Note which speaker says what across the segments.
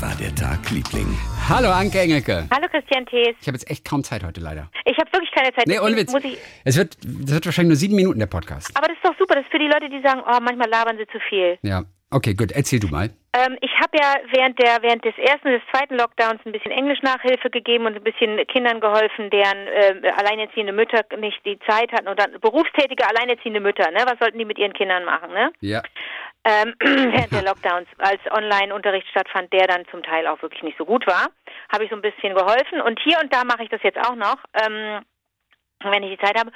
Speaker 1: War der Tag, Liebling?
Speaker 2: Hallo Anke Engelke.
Speaker 3: Hallo Christian Thees.
Speaker 2: Ich habe jetzt echt kaum Zeit heute leider.
Speaker 3: Ich habe wirklich keine Zeit.
Speaker 2: Nee, ohne Witz.
Speaker 3: Muss ich,
Speaker 2: Es wird, das wird wahrscheinlich nur sieben Minuten der Podcast.
Speaker 3: aber das ist doch super. Das ist für die Leute, die sagen, oh, manchmal labern sie zu viel.
Speaker 2: Ja. Okay, gut. Erzähl du mal.
Speaker 3: Ähm, ich habe ja während der während des ersten und des zweiten Lockdowns ein bisschen Englisch-Nachhilfe gegeben und ein bisschen Kindern geholfen, deren äh, alleinerziehende Mütter nicht die Zeit hatten oder berufstätige alleinerziehende Mütter. Ne? Was sollten die mit ihren Kindern machen? Ne?
Speaker 2: Ja.
Speaker 3: Ähm, während der Lockdowns, als Online-Unterricht stattfand, der dann zum Teil auch wirklich nicht so gut war, habe ich so ein bisschen geholfen. Und hier und da mache ich das jetzt auch noch, ähm, wenn ich die Zeit habe.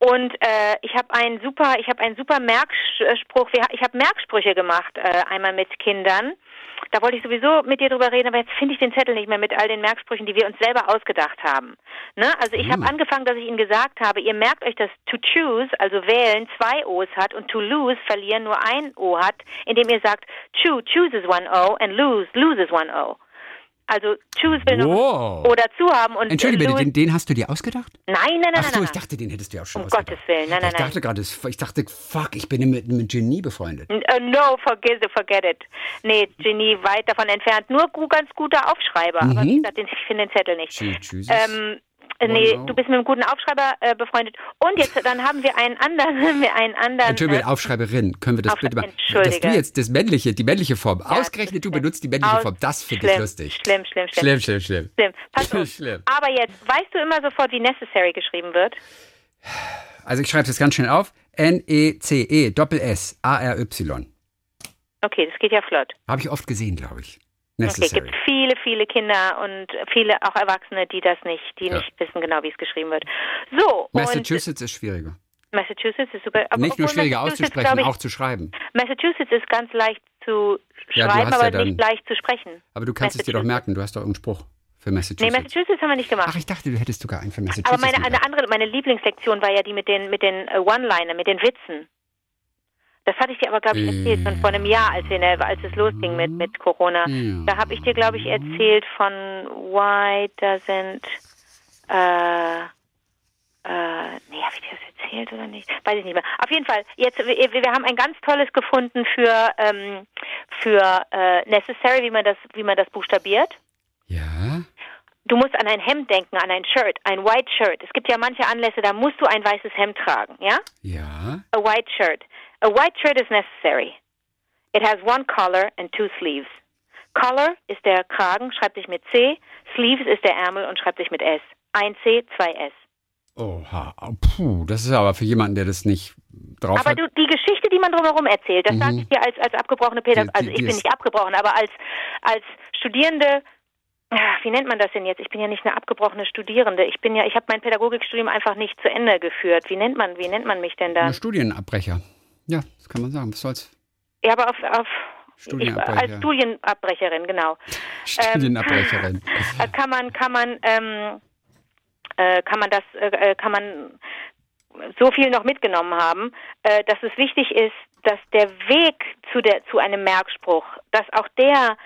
Speaker 3: Und äh, ich habe einen super, ich habe einen super Merkspruch. Ich habe Merksprüche gemacht, äh, einmal mit Kindern. Da wollte ich sowieso mit dir drüber reden, aber jetzt finde ich den Zettel nicht mehr mit all den Merksprüchen, die wir uns selber ausgedacht haben. Ne? Also ich habe angefangen, dass ich Ihnen gesagt habe, ihr merkt euch, dass to choose, also wählen, zwei O's hat und to lose, verlieren, nur ein O hat, indem ihr sagt, choose, chooses one O and lose, loses one O. Also choose will
Speaker 2: Wow.
Speaker 3: O dazu haben und
Speaker 2: Entschuldige
Speaker 3: äh,
Speaker 2: bitte, den, den hast du dir ausgedacht?
Speaker 3: Nein, nein, nein,
Speaker 2: Ach
Speaker 3: nein,
Speaker 2: so,
Speaker 3: nein.
Speaker 2: ich dachte, den hättest du ja auch schon
Speaker 3: Um
Speaker 2: ausgedacht.
Speaker 3: Gottes Willen, nein, nein,
Speaker 2: Ich dachte gerade, es- ich dachte, fuck, ich bin mit, mit Genie befreundet.
Speaker 3: Uh, no, forget forget it. Nee, Genie weit davon entfernt. Nur ganz guter Aufschreiber. Aber wie gesagt, ich finde den Zettel nicht.
Speaker 2: Tschü- Tschüss.
Speaker 3: Ähm, äh, nee,
Speaker 2: Wow.
Speaker 3: du bist mit einem guten Aufschreiber äh, befreundet. Und jetzt, dann haben wir einen anderen, wir einen anderen.
Speaker 2: Entschuldige,
Speaker 3: äh,
Speaker 2: Aufschreiberin, können wir das
Speaker 3: Aufschrei-
Speaker 2: bitte mal?
Speaker 3: Entschuldige.
Speaker 2: Dass du jetzt das männliche, die männliche Form, ausgerechnet du benutzt die männliche
Speaker 3: aus-
Speaker 2: Form, das finde ich
Speaker 3: schlimm,
Speaker 2: lustig.
Speaker 3: Schlimm, schlimm, schlimm.
Speaker 2: Schlimm, schlimm, schlimm.
Speaker 3: Schlimm. Pass auf.
Speaker 2: Schlimm.
Speaker 3: Aber jetzt, weißt du immer sofort, wie necessary geschrieben wird?
Speaker 2: Also ich schreibe das ganz schnell auf. N-E-C-E, Doppel-S, A-R-Y.
Speaker 3: Okay, das geht ja flott.
Speaker 2: Habe ich oft gesehen, glaube ich.
Speaker 3: Okay,
Speaker 2: Necessary.
Speaker 3: gibt viele, viele Kinder und viele auch Erwachsene, die das nicht, die
Speaker 2: Ja.
Speaker 3: nicht wissen genau, wie es geschrieben wird. So,
Speaker 2: Massachusetts ist schwieriger.
Speaker 3: Massachusetts ist super. Aber
Speaker 2: Nicht nur schwieriger auszusprechen,
Speaker 3: ich,
Speaker 2: auch zu schreiben.
Speaker 3: Massachusetts ist ganz leicht zu
Speaker 2: Ja,
Speaker 3: schreiben,
Speaker 2: hast
Speaker 3: aber
Speaker 2: ja dann-
Speaker 3: nicht leicht zu sprechen.
Speaker 2: Aber du kannst es dir doch merken, du hast doch einen Spruch für Massachusetts.
Speaker 3: Nee, Massachusetts haben wir nicht gemacht.
Speaker 2: Ach, ich dachte, du hättest sogar einen für Massachusetts.
Speaker 3: aber meine eine andere, meine Lieblingslektion war ja die mit den mit den äh, One-Liner, mit den Witzen. Das hatte ich dir aber, glaube ich, erzählt schon vor einem Jahr, als, wir als es losging mit, mit Corona.
Speaker 2: Ja.
Speaker 3: Da habe ich dir, glaube ich, erzählt von Why doesn't äh, äh, nee, habe ich dir das erzählt oder nicht? Weiß ich nicht mehr. Auf jeden Fall, jetzt wir, wir haben ein ganz tolles gefunden für ähm, für äh, necessary, wie man das wie man das buchstabiert.
Speaker 2: Ja,
Speaker 3: Du musst an ein Hemd denken, an ein Shirt, ein White Shirt. Es gibt ja manche Anlässe, da musst du ein weißes Hemd tragen, ja?
Speaker 2: ja.
Speaker 3: A white shirt. A white shirt is necessary. It has one collar and two sleeves. Collar ist der Kragen, schreibt sich mit C. Sleeves ist der Ärmel und schreibt sich mit S. Ein C, zwei S.
Speaker 2: Oha, oh, puh, das ist aber für jemanden, der das nicht drauf
Speaker 3: Aber
Speaker 2: hat.
Speaker 3: du, die Geschichte, die man drumherum erzählt, das sage ich dir als, als abgebrochene Pädagogin. Also ich bin nicht abgebrochen, aber als, als Studierende, ach, wie nennt man das denn jetzt? Ich bin ja nicht eine abgebrochene Studierende. Ich bin ja, ich habe mein Pädagogikstudium einfach nicht zu Ende geführt. Wie nennt man, wie nennt man mich denn
Speaker 2: Ein
Speaker 3: dann?
Speaker 2: Studienabbrecher. Ja, das kann man sagen. Was soll's?
Speaker 3: Ja, aber auf, auf ich,
Speaker 2: Studienabbrecher.
Speaker 3: als Studienabbrecherin, genau.
Speaker 2: Studienabbrecherin.
Speaker 3: Da kann man, kann man, ähm, äh, kann man das, äh, kann man so viel noch mitgenommen haben, äh, dass es wichtig ist, dass der Weg zu der zu einem Merkspruch, dass auch der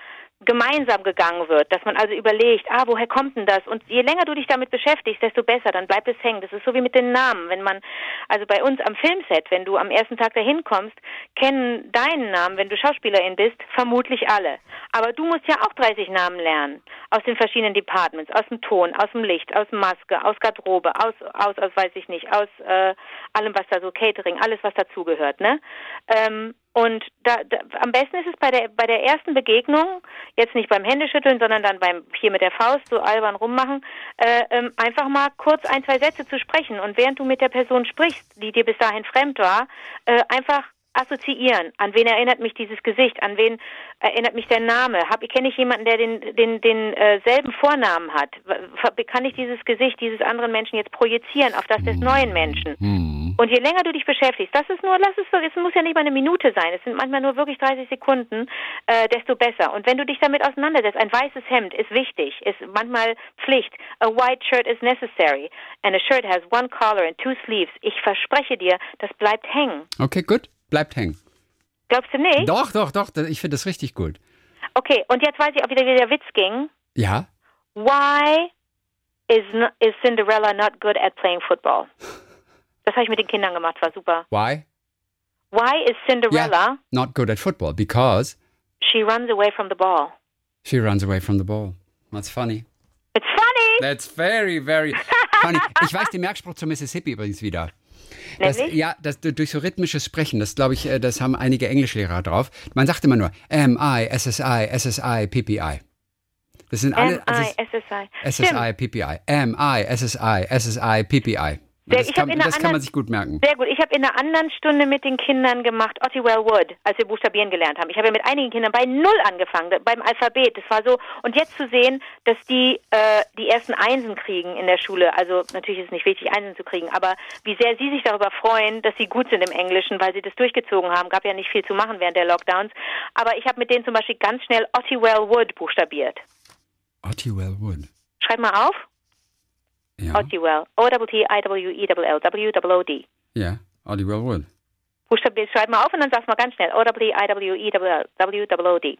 Speaker 3: gemeinsam gegangen wird, dass man also überlegt, ah, woher kommt denn das? Und je länger du dich damit beschäftigst, desto besser, dann bleibt es hängen. Das ist so wie mit den Namen. Wenn man, also bei uns am Filmset, wenn du am ersten Tag dahin kommst, kennen deinen Namen, wenn du Schauspielerin bist, vermutlich alle. Aber du musst ja auch 30 Namen lernen. Aus den verschiedenen Departments, aus dem Ton, aus dem Licht, aus Maske, aus Garderobe, aus, aus, aus weiß ich nicht, aus äh, allem, was da so Catering, alles, was dazugehört, ne? Ähm, und da, da, am besten ist es bei der bei der ersten Begegnung, jetzt nicht beim Händeschütteln, sondern dann beim hier mit der Faust so albern rummachen, äh, ähm, einfach mal kurz ein, zwei Sätze zu sprechen. Und während du mit der Person sprichst, die dir bis dahin fremd war, äh, einfach assoziieren. An wen erinnert mich dieses Gesicht? An wen erinnert mich der Name? Hab, kenne ich jemanden, der den, den, den äh, selben Vornamen hat? Kann ich dieses Gesicht dieses anderen Menschen jetzt projizieren auf das des neuen Menschen?
Speaker 2: Hm.
Speaker 3: Und je länger du dich beschäftigst, das ist nur, lass es so, es muss ja nicht mal eine Minute sein, es sind manchmal nur wirklich 30 Sekunden, äh, desto besser. Und wenn du dich damit auseinandersetzt, ein weißes Hemd ist wichtig, ist manchmal Pflicht. A white shirt is necessary. And a shirt has one collar and two sleeves. Ich verspreche dir, das bleibt hängen.
Speaker 2: Okay, gut. Bleibt hängen.
Speaker 3: Glaubst du nicht?
Speaker 2: Doch, doch, doch. Ich finde das richtig gut.
Speaker 3: Okay, und jetzt weiß ich, ob wieder wie der Witz ging.
Speaker 2: Ja?
Speaker 3: Why is, no, is Cinderella not good at playing football? Das habe ich mit den Kindern gemacht, war super.
Speaker 2: Why?
Speaker 3: Why is Cinderella,
Speaker 2: Not good at football because
Speaker 3: she runs away from the ball?
Speaker 2: She runs away from the ball. That's funny.
Speaker 3: It's funny.
Speaker 2: That's very, very funny. Ich weiß den Merkspruch zum Mississippi übrigens wieder. Das, ja, das, durch so rhythmisches Sprechen, das glaube ich, äh, das haben einige Englischlehrer drauf. Man sagt immer nur M-I, SSI, SSI, PPI. Das sind alle.
Speaker 3: M-I-S-S-I. Stimmt.
Speaker 2: SSI, PPI. M-I, SSI, SSI, PPI.
Speaker 3: Sehr-
Speaker 2: Das, kann,
Speaker 3: der
Speaker 2: das kann man
Speaker 3: anderen-
Speaker 2: sich gut merken.
Speaker 3: Sehr gut. Ich habe in einer anderen Stunde mit den Kindern gemacht, Ottywell Wood, als wir buchstabieren gelernt haben. Ich habe ja mit einigen Kindern bei Null angefangen, beim Alphabet. Das war so. Und jetzt zu sehen, dass die äh, die ersten Einsen kriegen in der Schule. Also natürlich ist es nicht wichtig, Einsen zu kriegen, aber wie sehr sie sich darüber freuen, dass sie gut sind im Englischen, weil sie das durchgezogen haben. Gab ja nicht viel zu machen während der Lockdowns. Aber ich habe mit denen zum Beispiel ganz schnell Ottywell Wood buchstabiert.
Speaker 2: Ottywell Wood.
Speaker 3: Schreib mal auf.
Speaker 2: Ja,
Speaker 3: Ottywell. O-W-T-I-W-E-L-L. W-O-O-D.
Speaker 2: ja, Ottywell Wood.
Speaker 3: Buchstabier, schreib mal auf und dann sag's mal ganz schnell. O-W-I-W-E-L-L. W-O-O-D.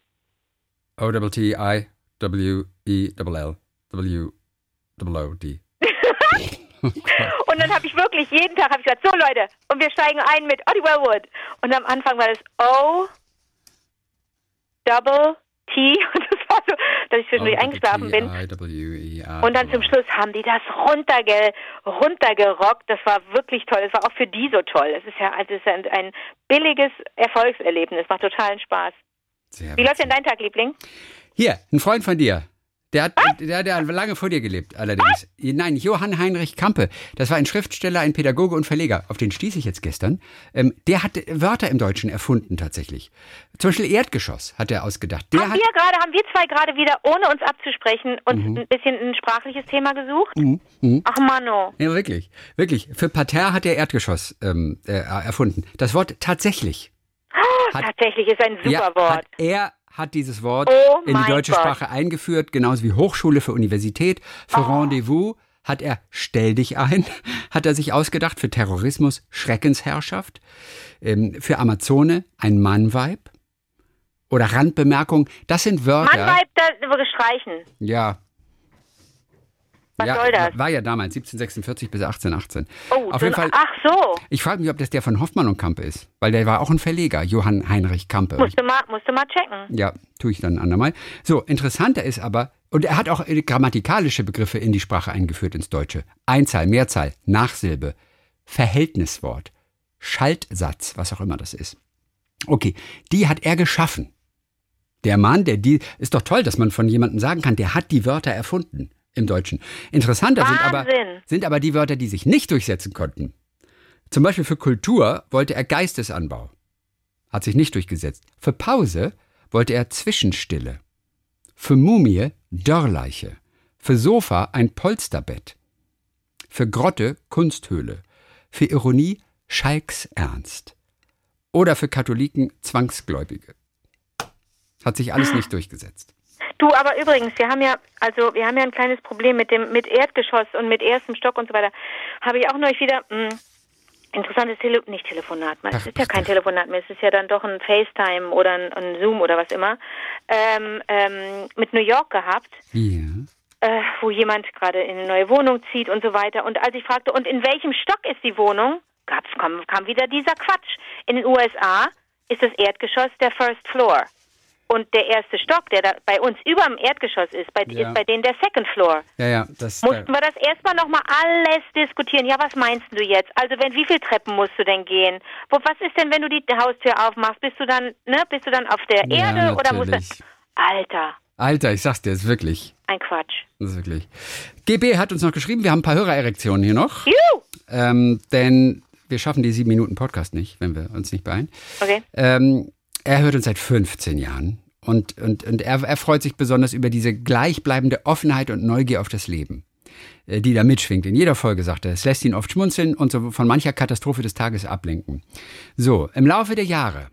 Speaker 2: O-W-T-I-W-E-L-L. W-O-O-D.
Speaker 3: Und dann habe ich wirklich jeden Tag hab ich gesagt, so Leute, und wir steigen ein mit Ottywell Wood. Und am Anfang war das O Double T und das war so, dass ich zwischendurch eingeschlafen bin.
Speaker 2: I-W-E-R.
Speaker 3: Und dann zum Schluss haben die das runterge, runtergerockt. Das war wirklich toll. Das war auch für die so toll. Es ist ja, also es ist ein, billiges Erfolgserlebnis. Macht totalen Spaß.
Speaker 2: Sehr
Speaker 3: Wie läuft denn dein Tag, Liebling?
Speaker 2: Hier, ein Freund von dir. Der hat, der, der hat lange vor dir gelebt, allerdings. Nein, Johann Heinrich Kampe. Das war ein Schriftsteller, ein Pädagoge und Verleger. Auf den stieß ich jetzt gestern. Ähm, der hat Wörter im Deutschen erfunden, tatsächlich. Zum Beispiel Erdgeschoss hat er ausgedacht. Der
Speaker 3: haben
Speaker 2: hat,
Speaker 3: wir gerade, haben wir zwei gerade wieder, ohne uns abzusprechen, uns ein bisschen ein sprachliches Thema gesucht? Ach Mano.
Speaker 2: ja, wirklich, wirklich. Für Parterre hat er Erdgeschoss ähm, äh, erfunden. Das Wort tatsächlich. Hat-
Speaker 3: Tatsächlich ist ein super
Speaker 2: ja,
Speaker 3: Wort.
Speaker 2: Hat, er hat dieses Wort
Speaker 3: Oh
Speaker 2: in die deutsche
Speaker 3: Gott.
Speaker 2: Sprache eingeführt, genauso wie Hochschule für Universität. Für
Speaker 3: Oh.
Speaker 2: Rendezvous hat er Stell dich ein, hat er sich ausgedacht. Für Terrorismus Schreckensherrschaft. Ähm, für Amazone ein Mannweib. Oder Randbemerkung, das sind Wörter.
Speaker 3: Mannweib, da würde streichen.
Speaker 2: Ja.
Speaker 3: Was
Speaker 2: ja,
Speaker 3: soll das?
Speaker 2: War ja damals 1746 bis 1818.
Speaker 3: Oh,
Speaker 2: Auf jeden Fall.
Speaker 3: ach so.
Speaker 2: Ich frage mich, ob das der von Hoffmann und Kampe ist, weil der war auch ein Verleger, Johann Heinrich Kampe.
Speaker 3: Musst du mal, musst du mal checken.
Speaker 2: Ja, tue ich dann ein andermal. So, interessanter ist aber, und er hat auch äh, grammatikalische Begriffe in die Sprache eingeführt ins Deutsche. Einzahl, Mehrzahl, Nachsilbe, Verhältniswort, Schaltsatz, was auch immer das ist. Okay, die hat er geschaffen. Der Mann, der die, ist doch toll, dass man von jemandem sagen kann, der hat die Wörter erfunden im Deutschen. Interessanter sind aber,
Speaker 3: Wahnsinn.
Speaker 2: sind aber die Wörter, die sich nicht durchsetzen konnten. Zum Beispiel für Kultur wollte er Geistesanbau. Hat sich nicht durchgesetzt. Für Pause wollte er Zwischenstille. Für Mumie Dörrleiche. Für Sofa ein Polsterbett. Für Grotte Kunsthöhle. Für Ironie Schalksernst. Oder für Katholiken Zwangsgläubige. Hat sich alles nicht durchgesetzt.
Speaker 3: Du, aber übrigens, wir haben ja, also wir haben ja ein kleines Problem mit dem, mit Erdgeschoss und mit erstem Stock und so weiter. Habe ich auch neulich wieder mh, interessantes Tele nicht Telefonat, es
Speaker 2: Ach,
Speaker 3: ist ja kein. Telefonat mehr, es ist ja dann doch ein FaceTime oder ein, ein Zoom oder was immer, ähm, ähm, mit New York gehabt.
Speaker 2: Ja.
Speaker 3: äh, wo jemand gerade in eine neue Wohnung zieht und so weiter. Und als ich fragte, und in welchem Stock ist die Wohnung, gab's, kam, kam wieder dieser Quatsch. In den USA ist das Erdgeschoss der First Floor. Und der erste Stock, der da bei uns über dem Erdgeschoss ist, bei,
Speaker 2: Ja.
Speaker 3: ist bei denen der Second Floor.
Speaker 2: Ja, ja, das.
Speaker 3: Mussten wir das erstmal nochmal alles diskutieren. Ja, was meinst du jetzt? Also, wenn, wie viele Treppen musst du denn gehen? Wo, was ist denn, wenn du die Haustür aufmachst? Bist du dann, ne, bist du dann auf der
Speaker 2: Ja,
Speaker 3: Erde oder musst
Speaker 2: natürlich.
Speaker 3: du. Alter,
Speaker 2: Alter, ich sag's dir, ist wirklich.
Speaker 3: ein Quatsch.
Speaker 2: Das ist wirklich. GB hat uns noch geschrieben, wir haben ein paar Hörererektionen hier noch.
Speaker 3: Juhu!
Speaker 2: Ähm, denn wir schaffen die sieben Minuten Podcast nicht, wenn wir uns nicht beeilen.
Speaker 3: Okay.
Speaker 2: Ähm, er hört uns seit 15 Jahren und, und, und er, er freut sich besonders über diese gleichbleibende Offenheit und Neugier auf das Leben, äh, die da mitschwingt. In jeder Folge sagt er, es lässt ihn oft schmunzeln und so von mancher Katastrophe des Tages ablenken. So, im Laufe der Jahre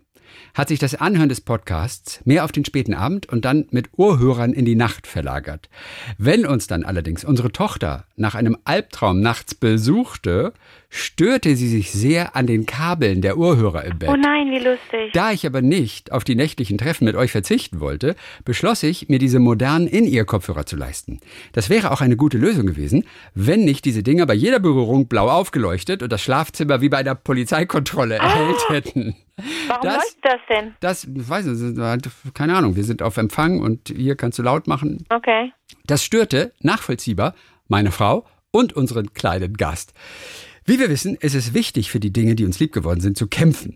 Speaker 2: hat sich das Anhören des Podcasts mehr auf den späten Abend und dann mit Ohrhörern in die Nacht verlagert. Wenn uns dann allerdings unsere Tochter nach einem Albtraum nachts besuchte, störte sie sich sehr an den Kabeln der Ohrhörer im Bett.
Speaker 3: Oh nein, wie lustig.
Speaker 2: Da ich aber nicht auf die nächtlichen Treffen mit euch verzichten wollte, beschloss ich, mir diese modernen In-Ear-Kopfhörer zu leisten. Das wäre auch eine gute Lösung gewesen, wenn nicht diese Dinger bei jeder Berührung blau aufgeleuchtet und das Schlafzimmer wie bei einer Polizeikontrolle erhellt hätten.
Speaker 3: Warum
Speaker 2: Das-
Speaker 3: leuchtet das denn?
Speaker 2: Das, ich weiß nicht, keine Ahnung, wir sind auf Empfang und hier kannst du laut machen.
Speaker 3: Okay.
Speaker 2: Das störte, nachvollziehbar, meine Frau und unseren kleinen Gast. Wie wir wissen, ist es wichtig für die Dinge, die uns lieb geworden sind, zu kämpfen.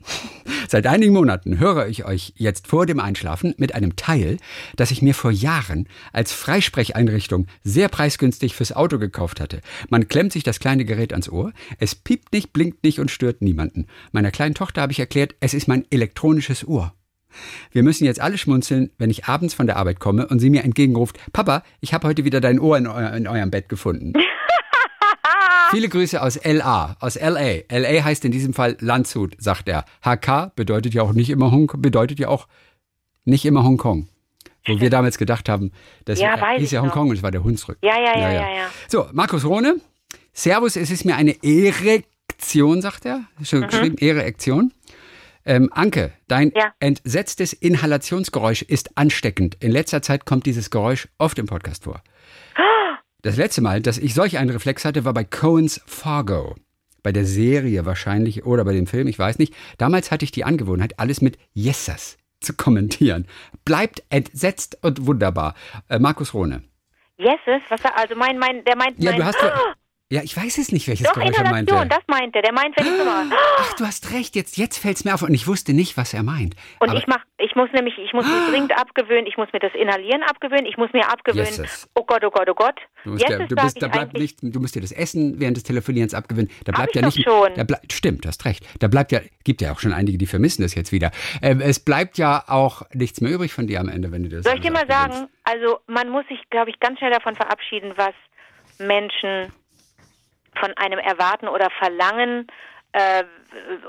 Speaker 2: Seit einigen Monaten höre ich euch jetzt vor dem Einschlafen mit einem Teil, das ich mir vor Jahren als Freisprecheinrichtung sehr preisgünstig fürs Auto gekauft hatte. Man klemmt sich das kleine Gerät ans Ohr, es piept nicht, blinkt nicht und stört niemanden. Meiner kleinen Tochter habe ich erklärt, es ist mein elektronisches Ohr. Wir müssen jetzt alle schmunzeln, wenn ich abends von der Arbeit komme und sie mir entgegenruft, Papa, ich habe heute wieder dein Ohr in, euer, in eurem Bett gefunden. Viele Grüße aus LA, aus LA. LA heißt in diesem Fall Landshut, sagt er. HK bedeutet ja auch nicht immer Hong bedeutet ja auch nicht immer Hongkong. Wo wir damals gedacht haben, das
Speaker 3: Ja, weiß
Speaker 2: hieß ja. Hongkong und es war der Hunsrück.
Speaker 3: Ja, ja, ja, ja, ja.
Speaker 2: So, Markus Rohne. Servus, es ist mir eine Erektion, sagt er. Schon geschrieben, Erektion. Ähm, Anke, dein
Speaker 3: Mhm. Ja.
Speaker 2: entsetztes Inhalationsgeräusch ist ansteckend. In letzter Zeit kommt dieses Geräusch oft im Podcast vor. Das letzte Mal, dass ich solch einen Reflex hatte, war bei Coens Fargo. Bei der Serie wahrscheinlich oder bei dem Film, ich weiß nicht. Damals hatte ich die Angewohnheit, alles mit Yesers zu kommentieren. Bleibt entsetzt und wunderbar. Äh, Markus Rohne.
Speaker 3: Yeses? Was also mein, mein, der meint
Speaker 2: Ja,
Speaker 3: mein,
Speaker 2: du hast ja, ja, ich weiß es nicht, welches
Speaker 3: Doch,
Speaker 2: Geräusch er meinte.
Speaker 3: Das meint er. Der meint, wenn ich so mache.
Speaker 2: Ach, du hast recht, jetzt, jetzt fällt's mir auf und ich wusste nicht, was er meint.
Speaker 3: Und
Speaker 2: Aber
Speaker 3: ich mach, ich muss nämlich, ich muss mir dringend abgewöhnen, ich muss mir das Inhalieren abgewöhnen, ich muss mir abgewöhnen,
Speaker 2: Yeses.
Speaker 3: oh Gott, oh Gott, oh Gott.
Speaker 2: du, musst ja,
Speaker 3: Yeses
Speaker 2: du bist, da bleibt nicht, du musst dir das Essen während des Telefonierens abgewöhnen. Da bleibt ja nicht.
Speaker 3: schon.
Speaker 2: Da bleib, stimmt, du hast recht. Da bleibt ja, gibt ja auch schon einige, die vermissen das jetzt wieder. Ähm, es bleibt ja auch nichts mehr übrig von dir am Ende, wenn du das.
Speaker 3: Soll ich dir mal
Speaker 2: abgewöhnst.
Speaker 3: sagen, also man muss sich, glaube ich, ganz schnell davon verabschieden, was Menschen von einem erwarten oder verlangen. Äh,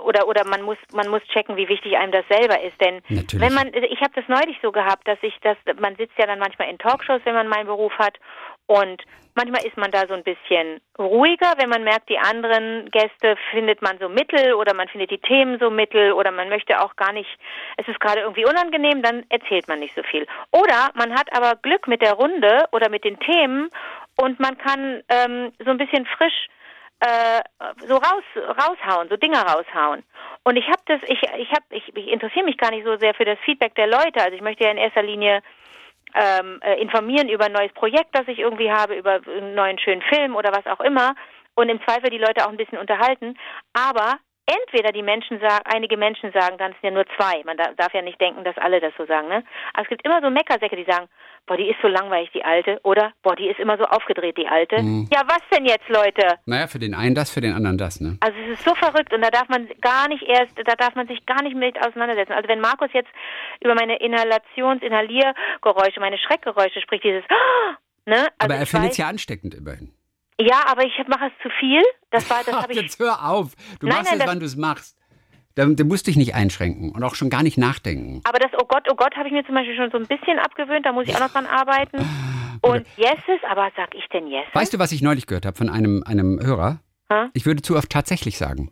Speaker 3: oder oder man muss man muss checken, wie wichtig einem das selber ist, denn
Speaker 2: Natürlich.
Speaker 3: wenn man ich habe das neulich so gehabt, dass ich das man sitzt ja dann manchmal in Talkshows, wenn man meinen Beruf hat und manchmal ist man da so ein bisschen ruhiger, wenn man merkt, die anderen Gäste findet man so mittel oder man findet die Themen so mittel oder man möchte auch gar nicht, es ist gerade irgendwie unangenehm, dann erzählt man nicht so viel. Oder man hat aber Glück mit der Runde oder mit den Themen und man kann ähm, so ein bisschen frisch äh, so raus raushauen, so Dinge raushauen. Und ich habe das, ich ich habe, ich, ich interessiere mich gar nicht so sehr für das Feedback der Leute. Also ich möchte ja in erster Linie ähm, äh, informieren über ein neues Projekt, das ich irgendwie habe, über einen neuen schönen Film oder was auch immer und im Zweifel die Leute auch ein bisschen unterhalten. Aber entweder die Menschen sagen, einige Menschen sagen, dann sind ja nur zwei. Man da- darf ja nicht denken, dass alle das so sagen. Ne? Aber es gibt immer so Meckersäcke, die sagen, boah, die ist so langweilig, die alte, oder boah, die ist immer so aufgedreht, die alte. Ja, was denn jetzt, Leute?
Speaker 2: Naja, für den einen das, für den anderen das, ne?
Speaker 3: Also es ist so verrückt und da darf man gar nicht erst, da darf man sich gar nicht mit auseinandersetzen. Also wenn Markus jetzt über meine Inhalations-, Inhaliergeräusche, meine Schreckgeräusche spricht, dieses ne? Also
Speaker 2: Aber er findet es ja ansteckend immerhin.
Speaker 3: Ja, aber ich mache es zu viel. Das war, das habe ich.
Speaker 2: jetzt hör auf. Du
Speaker 3: Nein,
Speaker 2: machst
Speaker 3: nein,
Speaker 2: es, wann du es machst. Da, du musst dich nicht einschränken und auch schon gar nicht nachdenken.
Speaker 3: Aber das Oh Gott, oh Gott habe ich mir zum Beispiel schon so ein bisschen abgewöhnt. Da muss ich auch noch dran arbeiten. Und Yeses, aber sag ich denn Yes?
Speaker 2: Weißt du, was ich neulich gehört habe von einem, einem Hörer?
Speaker 3: Hä?
Speaker 2: Ich würde zu oft tatsächlich sagen.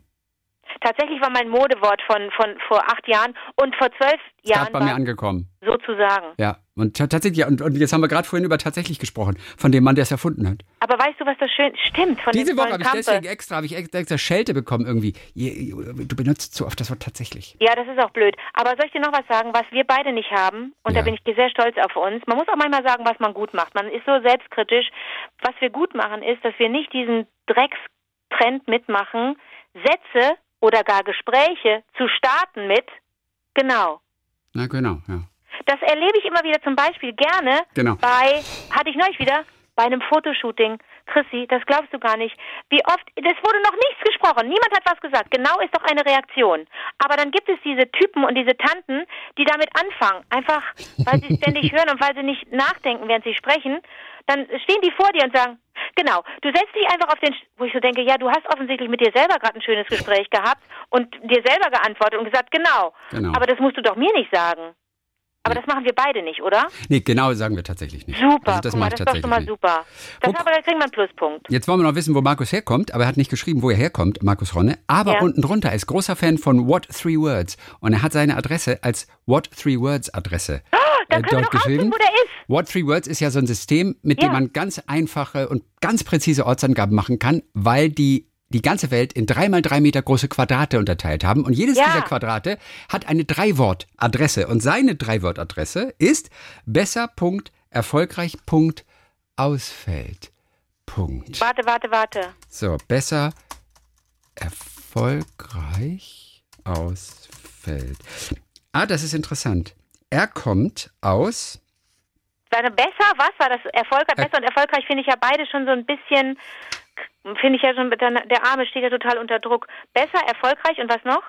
Speaker 3: Tatsächlich war mein Modewort von, von vor acht Jahren und vor zwölf Jahren
Speaker 2: bei mir angekommen.
Speaker 3: sozusagen.
Speaker 2: Ja, und ta- tatsächlich, und, und jetzt haben wir gerade vorhin über tatsächlich gesprochen, von dem Mann, der es erfunden hat.
Speaker 3: Aber weißt du, was das schön stimmt von
Speaker 2: Diese Woche habe ich deswegen extra, habe ich extra, Schelte bekommen irgendwie. Du benutzt zu oft das Wort tatsächlich.
Speaker 3: Ja, das ist auch blöd. Aber soll ich dir noch was sagen, was wir beide nicht haben? Und
Speaker 2: Ja.
Speaker 3: da bin ich sehr stolz auf uns. Man muss auch manchmal sagen, was man gut macht. Man ist so selbstkritisch. Was wir gut machen, ist, dass wir nicht diesen Dreckstrend mitmachen, Sätze oder gar Gespräche zu starten mit genau.
Speaker 2: Na genau, ja.
Speaker 3: Das erlebe ich immer wieder zum Beispiel gerne
Speaker 2: Genau.
Speaker 3: bei, hatte ich neulich wieder, bei einem Fotoshooting. Chrissy, das glaubst du gar nicht. Wie oft, das wurde noch nichts gesprochen. Niemand hat was gesagt. Genau ist doch eine Reaktion. Aber dann gibt es diese Typen und diese Tanten, die damit anfangen. Einfach, weil sie ständig hören und weil sie nicht nachdenken, während sie sprechen. Dann stehen die vor dir und sagen, genau, du setzt dich einfach auf den, Sch- wo ich so denke, ja, du hast offensichtlich mit dir selber gerade ein schönes Gespräch gehabt und dir selber geantwortet und gesagt, genau.
Speaker 2: Genau.
Speaker 3: Aber das musst du doch mir nicht sagen. Aber das machen wir beide nicht, oder?
Speaker 2: Nee, genau sagen wir tatsächlich nicht.
Speaker 3: Super,
Speaker 2: Also das
Speaker 3: mal, das ist doch schon mal
Speaker 2: nicht.
Speaker 3: super. Das
Speaker 2: Guck.
Speaker 3: aber, da kriegen wir einen Pluspunkt.
Speaker 2: Jetzt wollen wir noch wissen, wo Markus herkommt, aber er hat nicht geschrieben, wo er herkommt, Markus Ronne. Aber
Speaker 3: Ja.
Speaker 2: unten drunter er ist großer Fan von What Three Words und er hat seine Adresse als What Three Words Adresse
Speaker 3: Oh, da
Speaker 2: äh,
Speaker 3: können wir
Speaker 2: dort
Speaker 3: doch rausfinden,
Speaker 2: geschrieben.
Speaker 3: wo der ist.
Speaker 2: What Three Words ist ja so ein System, mit
Speaker 3: Ja.
Speaker 2: dem man ganz einfache und ganz präzise Ortsangaben machen kann, weil die die ganze Welt in drei mal drei Meter große Quadrate unterteilt haben. Und jedes
Speaker 3: Ja.
Speaker 2: dieser Quadrate hat eine Drei-Wort-Adresse. Und seine Drei-Wort-Adresse ist besser.erfolgreich.ausfällt. Punkt.
Speaker 3: Warte, warte, warte.
Speaker 2: So, besser erfolgreich ausfällt. Ah, das ist interessant. Er kommt aus.
Speaker 3: Warte, besser, was war das? Erfolgreich, besser und erfolgreich finde ich ja beide schon so ein bisschen, finde ich ja schon, der, Arme steht ja total unter Druck. Besser, erfolgreich und was noch?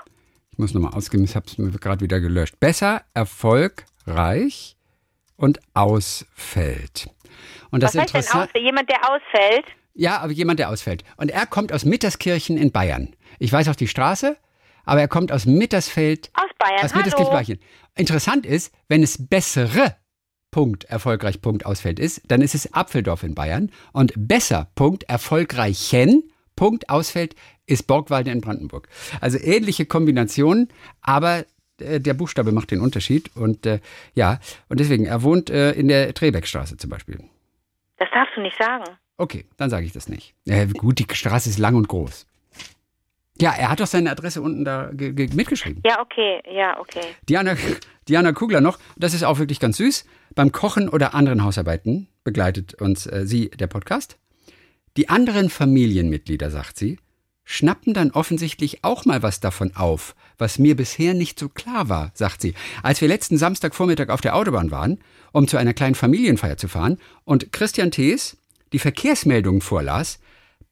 Speaker 2: Ich muss nochmal ausgeben, ich habe es mir gerade wieder gelöscht. Besser erfolgreich und ausfällt. Und das
Speaker 3: Was heißt denn
Speaker 2: interessant.
Speaker 3: aus? Jemand, der ausfällt?
Speaker 2: Ja, aber jemand, der ausfällt. Und er kommt aus Mitterskirchen in Bayern. Ich weiß auch die Straße, aber er kommt aus Mittersfeld
Speaker 3: Aus Bayern.
Speaker 2: Aus. Bayern. Interessant ist, wenn es bessere Punkt erfolgreich Punkt ausfällt ist, dann ist es Apfeldorf in Bayern und besser Punkt erfolgreichen Punkt ausfällt ist Borgwalde in Brandenburg. Also ähnliche Kombinationen, aber äh, der Buchstabe macht den Unterschied und äh, ja, und deswegen, er wohnt äh, in der Trebeckstraße zum Beispiel.
Speaker 3: Das darfst du nicht sagen.
Speaker 2: Okay, dann sage ich das nicht. Gut, die Straße ist lang und groß. Ja, er hat doch seine Adresse unten da ge- ge- mitgeschrieben.
Speaker 3: Ja, okay, ja, okay.
Speaker 2: Diana, Diana Kugler noch, das ist auch wirklich ganz süß. Beim Kochen oder anderen Hausarbeiten begleitet uns äh, sie, der Podcast. Die anderen Familienmitglieder, sagt sie, schnappen dann offensichtlich auch mal was davon auf, was mir bisher nicht so klar war, sagt sie. Als wir letzten Samstagvormittag auf der Autobahn waren, um zu einer kleinen Familienfeier zu fahren, und Christian Thees die Verkehrsmeldungen vorlas,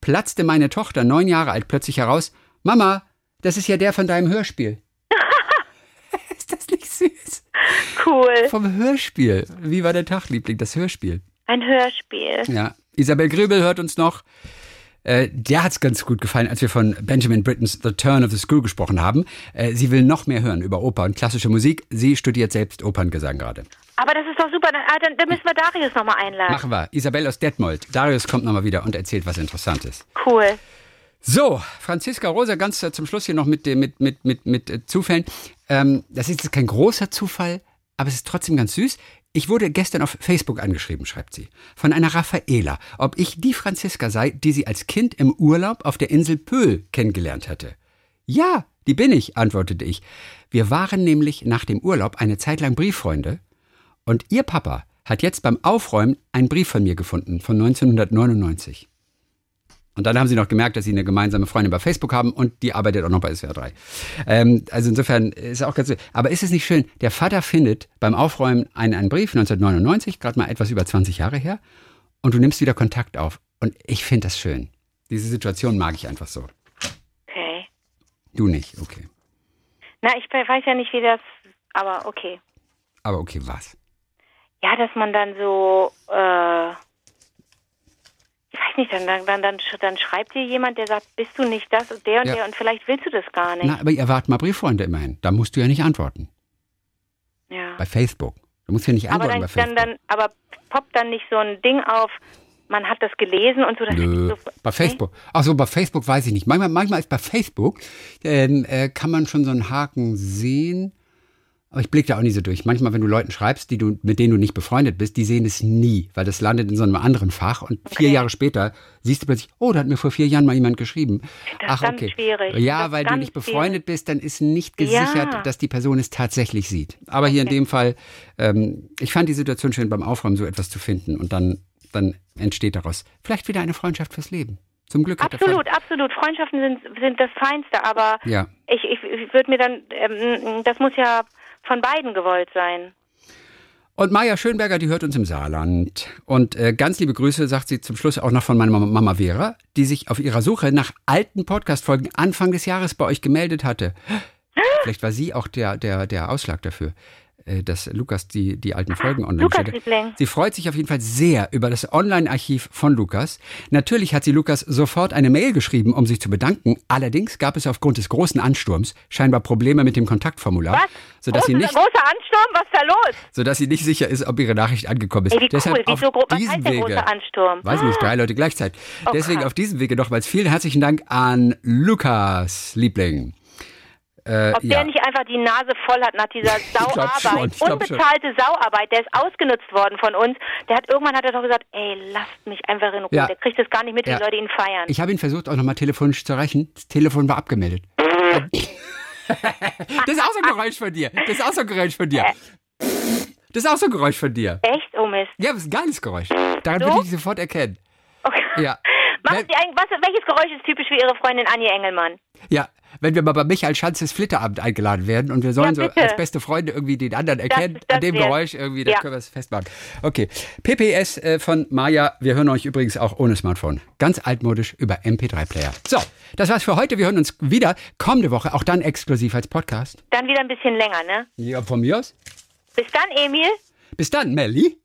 Speaker 2: platzte meine Tochter, neun Jahre alt, plötzlich heraus, Mama, das ist ja der von deinem Hörspiel. ist das nicht süß?
Speaker 3: Cool.
Speaker 2: Vom Hörspiel. Wie war der Tag, Liebling? Das Hörspiel.
Speaker 3: Ein Hörspiel.
Speaker 2: Ja. Isabel Grübel hört uns noch. Äh, der hat's ganz gut gefallen, als wir von Benjamin Brittons The Turn of the Screw gesprochen haben. Äh, sie will noch mehr hören über Oper und klassische Musik. Sie studiert selbst Operngesang gerade.
Speaker 3: Aber das ist doch super. Dann, ah, dann, dann müssen wir Darius nochmal einladen.
Speaker 2: Machen wir. Isabel aus Detmold. Darius kommt nochmal wieder und erzählt was Interessantes.
Speaker 3: Cool.
Speaker 2: So, Franziska Rosa, ganz äh, zum Schluss hier noch mit, mit, mit, mit, mit äh, Zufällen. Ähm, das ist jetzt kein großer Zufall, aber es ist trotzdem ganz süß. Ich wurde gestern auf Facebook angeschrieben, schreibt sie, von einer Raffaela, ob ich die Franziska sei, die sie als Kind im Urlaub auf der Insel Pöhl kennengelernt hatte. Ja, die bin ich, antwortete ich. Wir waren nämlich nach dem Urlaub eine Zeit lang Brieffreunde und ihr Papa hat jetzt beim Aufräumen einen Brief von mir gefunden, von 1999. Und dann haben sie noch gemerkt, dass sie eine gemeinsame Freundin bei Facebook haben und die arbeitet auch noch bei SWR 3. Ähm, also insofern ist auch ganz. Aber ist es nicht schön? Der Vater findet beim Aufräumen einen, einen Brief 1999, gerade mal etwas über 20 Jahre her, und du nimmst wieder Kontakt auf. Und ich finde das schön. Diese Situation mag ich einfach so.
Speaker 3: Okay.
Speaker 2: Du nicht, okay.
Speaker 3: Na, ich weiß ja nicht, wie das, aber okay.
Speaker 2: Aber okay, was?
Speaker 3: Ja, dass man dann so, äh, weiß nicht, dann, dann, dann, dann, sch- dann schreibt dir jemand, der sagt, bist du nicht das und der und
Speaker 2: Ja.
Speaker 3: der und vielleicht willst du das gar nicht.
Speaker 2: Na, aber ihr wart mal Brieffreunde immerhin. Da musst du ja nicht antworten.
Speaker 3: ja.
Speaker 2: Bei Facebook. Du musst ja nicht
Speaker 3: Aber
Speaker 2: antworten
Speaker 3: dann,
Speaker 2: bei
Speaker 3: dann,
Speaker 2: Facebook.
Speaker 3: dann, aber poppt dann nicht so ein Ding auf, man hat das gelesen und so.
Speaker 2: Nö,
Speaker 3: so,
Speaker 2: bei Facebook. Ach so, bei Facebook weiß ich nicht. Manchmal, manchmal ist bei Facebook, ähm, äh, kann man schon so einen Haken sehen. Aber ich blicke da auch nie so durch. Manchmal, wenn du Leuten schreibst, die du, mit denen du nicht befreundet bist, die sehen es nie, weil das landet in so einem anderen Fach. Und vier
Speaker 3: Okay.
Speaker 2: Jahre später siehst du plötzlich, oh, da hat mir vor vier Jahren mal jemand geschrieben.
Speaker 3: Das ist
Speaker 2: Ach,
Speaker 3: ganz
Speaker 2: okay.
Speaker 3: schwierig.
Speaker 2: Ja,
Speaker 3: ist
Speaker 2: weil du nicht befreundet bist, dann ist nicht gesichert,
Speaker 3: Ja.
Speaker 2: dass die Person es tatsächlich sieht. Aber hier in dem Fall, ähm, ich fand die Situation schön, beim Aufräumen so etwas zu finden. Und dann, dann entsteht daraus vielleicht wieder eine Freundschaft fürs Leben. Zum Glück hat
Speaker 3: Absolut, absolut. Freundschaften sind, sind das Feinste, aber
Speaker 2: Ja.
Speaker 3: ich, ich, ich würde mir dann, ähm, das muss ja von beiden gewollt sein.
Speaker 2: Und Maja Schönberger, die hört uns im Saarland. Und äh, ganz liebe Grüße, sagt sie zum Schluss auch noch von meiner Mama, Vera, die sich auf ihrer Suche nach alten Podcast-Folgen Anfang des Jahres bei euch gemeldet hatte. Vielleicht war sie auch der, der, der Ausschlag dafür. Äh, dass Lukas die, die alten Folgen online
Speaker 3: Lukas
Speaker 2: stellt.
Speaker 3: Liebling.
Speaker 2: Sie freut sich auf jeden Fall sehr über das Online-Archiv von Lukas. Natürlich hat sie Lukas sofort eine Mail geschrieben, um sich zu bedanken. Allerdings gab es aufgrund des großen Ansturms scheinbar Probleme mit dem Kontaktformular,
Speaker 3: Was?
Speaker 2: sodass sie
Speaker 3: Große-
Speaker 2: nicht,
Speaker 3: großer Ansturm? Was ist da los?
Speaker 2: sodass sie nicht sicher ist, ob ihre Nachricht angekommen ist.
Speaker 3: Ey, wie
Speaker 2: Deshalb
Speaker 3: cool.
Speaker 2: auf
Speaker 3: Wieso gro was
Speaker 2: diesem
Speaker 3: heißt denn
Speaker 2: Wege,
Speaker 3: großer Ansturm?
Speaker 2: weiß nicht, drei Leute gleichzeitig.
Speaker 3: Oh,
Speaker 2: Deswegen auf diesem Wege nochmals vielen herzlichen Dank an Lukas, Liebling. Äh,
Speaker 3: Ob der nicht einfach die Nase voll hat nach dieser
Speaker 2: schon,
Speaker 3: Sauarbeit,
Speaker 2: schon.
Speaker 3: unbezahlte Sauarbeit, der ist ausgenutzt worden von uns. Der hat irgendwann hat er doch gesagt, ey, lasst mich einfach in Ruhe.
Speaker 2: Ja.
Speaker 3: Der kriegt das gar nicht mit, wie
Speaker 2: Ja.
Speaker 3: Leute ihn feiern.
Speaker 2: Ich habe ihn versucht, auch nochmal telefonisch zu erreichen. Das Telefon war abgemeldet. das ist auch so ein Geräusch von dir. Das ist auch so ein Geräusch von dir. Das ist auch so ein Geräusch von dir.
Speaker 3: Echt? Oh Mist.
Speaker 2: Ja, das ist ein geiles Geräusch. Daran
Speaker 3: So?
Speaker 2: würde ich sofort erkennen.
Speaker 3: Okay.
Speaker 2: Ja.
Speaker 3: Machen
Speaker 2: Wenn-
Speaker 3: Sie eigentlich, was, welches Geräusch ist typisch für Ihre Freundin Annie Engelmann?
Speaker 2: Ja, wenn wir mal bei Michael Schanzes Flitterabend eingeladen werden und wir sollen
Speaker 3: Ja,
Speaker 2: so als beste Freunde irgendwie den anderen erkennen,
Speaker 3: das
Speaker 2: an dem
Speaker 3: wär's.
Speaker 2: Geräusch irgendwie, da
Speaker 3: Ja.
Speaker 2: können wir es festmachen. Okay, PPS äh, von Maya, wir hören euch übrigens auch ohne Smartphone. Ganz altmodisch über MP3-Player. So, das war's für heute. Wir hören uns wieder kommende Woche, auch dann exklusiv als Podcast.
Speaker 3: Dann wieder ein bisschen länger, ne?
Speaker 2: Ja, von mir aus.
Speaker 3: Bis dann, Emil.
Speaker 2: Bis dann, Melli.